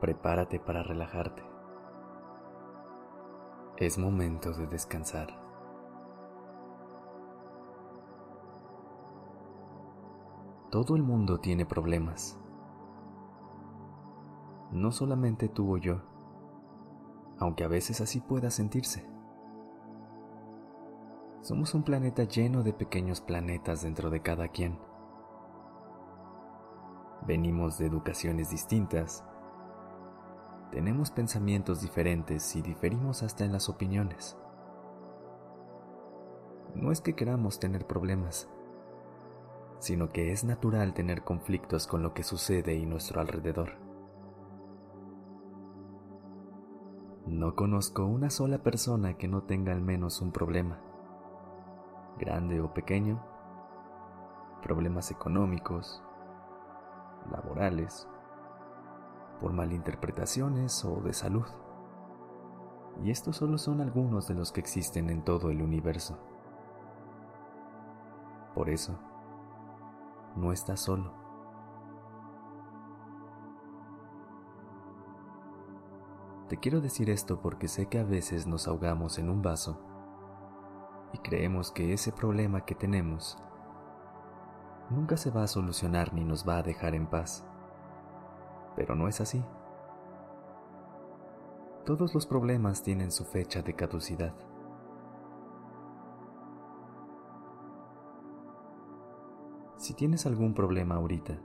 Prepárate para relajarte. Es momento de descansar. Todo el mundo tiene problemas. No solamente tú o yo, aunque a veces así pueda sentirse. Somos un planeta lleno de pequeños planetas dentro de cada quien Venimos de educaciones distintas. Tenemos pensamientos diferentes y diferimos hasta en las opiniones. No es que queramos tener problemas, sino que es natural tener conflictos con lo que sucede y nuestro alrededor. No conozco una sola persona que no tenga al menos un problema, grande o pequeño, problemas económicos, laborales, por malinterpretaciones o de salud. Y estos solo son algunos de los que existen en todo el universo. Por eso, no estás solo. Te quiero decir esto porque sé que a veces nos ahogamos en un vaso y creemos que ese problema que tenemos nunca se va a solucionar ni nos va a dejar en paz. Pero no es así. Todos los problemas tienen su fecha de caducidad. Si tienes algún problema ahorita,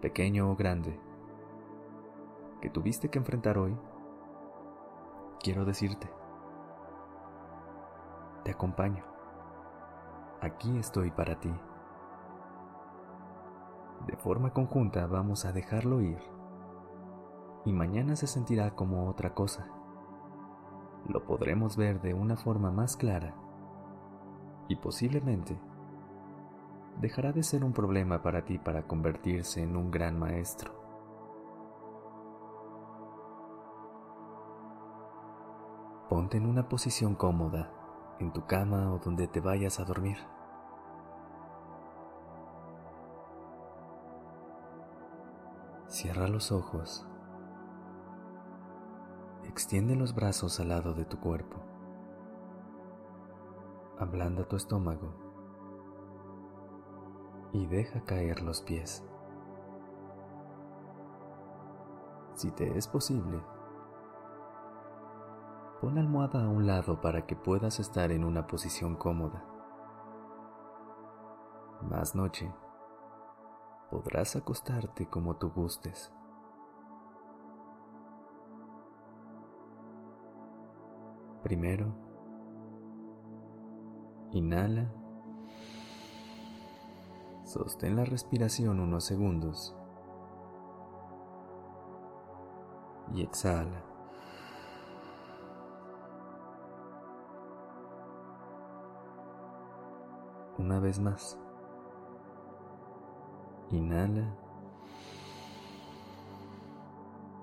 pequeño o grande, que tuviste que enfrentar hoy, quiero decirte, te acompaño. Aquí estoy para ti. De forma conjunta vamos a dejarlo ir. Y mañana se sentirá como otra cosa. Lo podremos ver de una forma más clara. Y posiblemente dejará de ser un problema para ti para convertirse en un gran maestro. Ponte en una posición cómoda, en tu cama o donde te vayas a dormir. Cierra los ojos. Extiende los brazos al lado de tu cuerpo. Ablanda tu estómago y deja caer los pies. Si te es posible, pon la almohada a un lado para que puedas estar en una posición cómoda. Más noche podrás acostarte como tú gustes. Primero, inhala, sostén la respiración unos segundos y exhala. Una vez más. Inhala.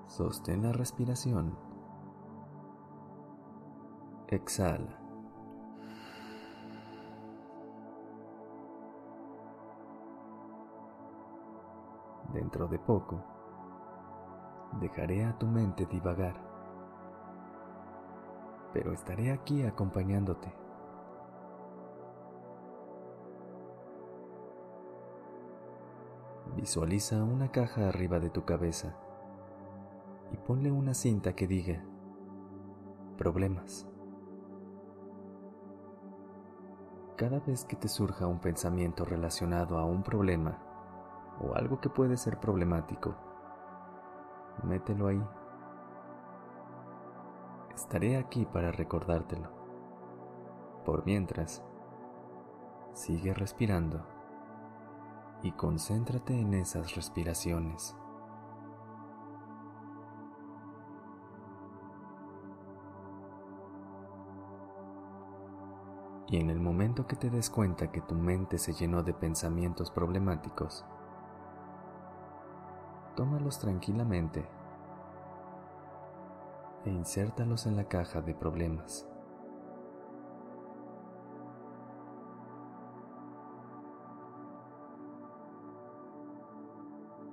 Sostén la respiración. Exhala. Dentro de poco, dejaré a tu mente divagar, pero estaré aquí acompañándote. Visualiza una caja arriba de tu cabeza y ponle una cinta que diga problemas. Cada vez que te surja un pensamiento relacionado a un problema o algo que puede ser problemático, mételo ahí. Estaré aquí para recordártelo. Por mientras, sigue respirando y concéntrate en esas respiraciones. Y en el momento que te des cuenta que tu mente se llenó de pensamientos problemáticos, tómalos tranquilamente e insértalos en la caja de problemas.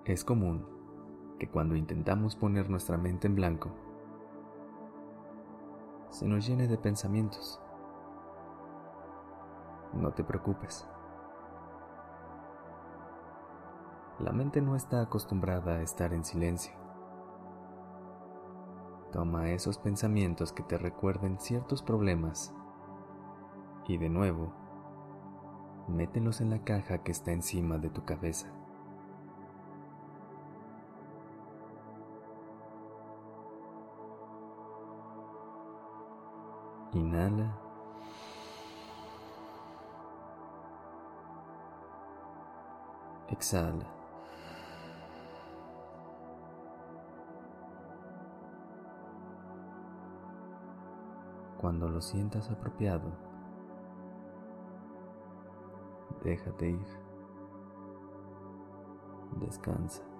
Es común que cuando intentamos poner nuestra mente en blanco, se nos llene de pensamientos. No te preocupes. La mente no está acostumbrada a estar en silencio. Toma esos pensamientos que te recuerden ciertos problemas y de nuevo, mételos en la caja que está encima de tu cabeza. Inhala. Exhala. Cuando lo sientas apropiado, déjate ir. Descansa.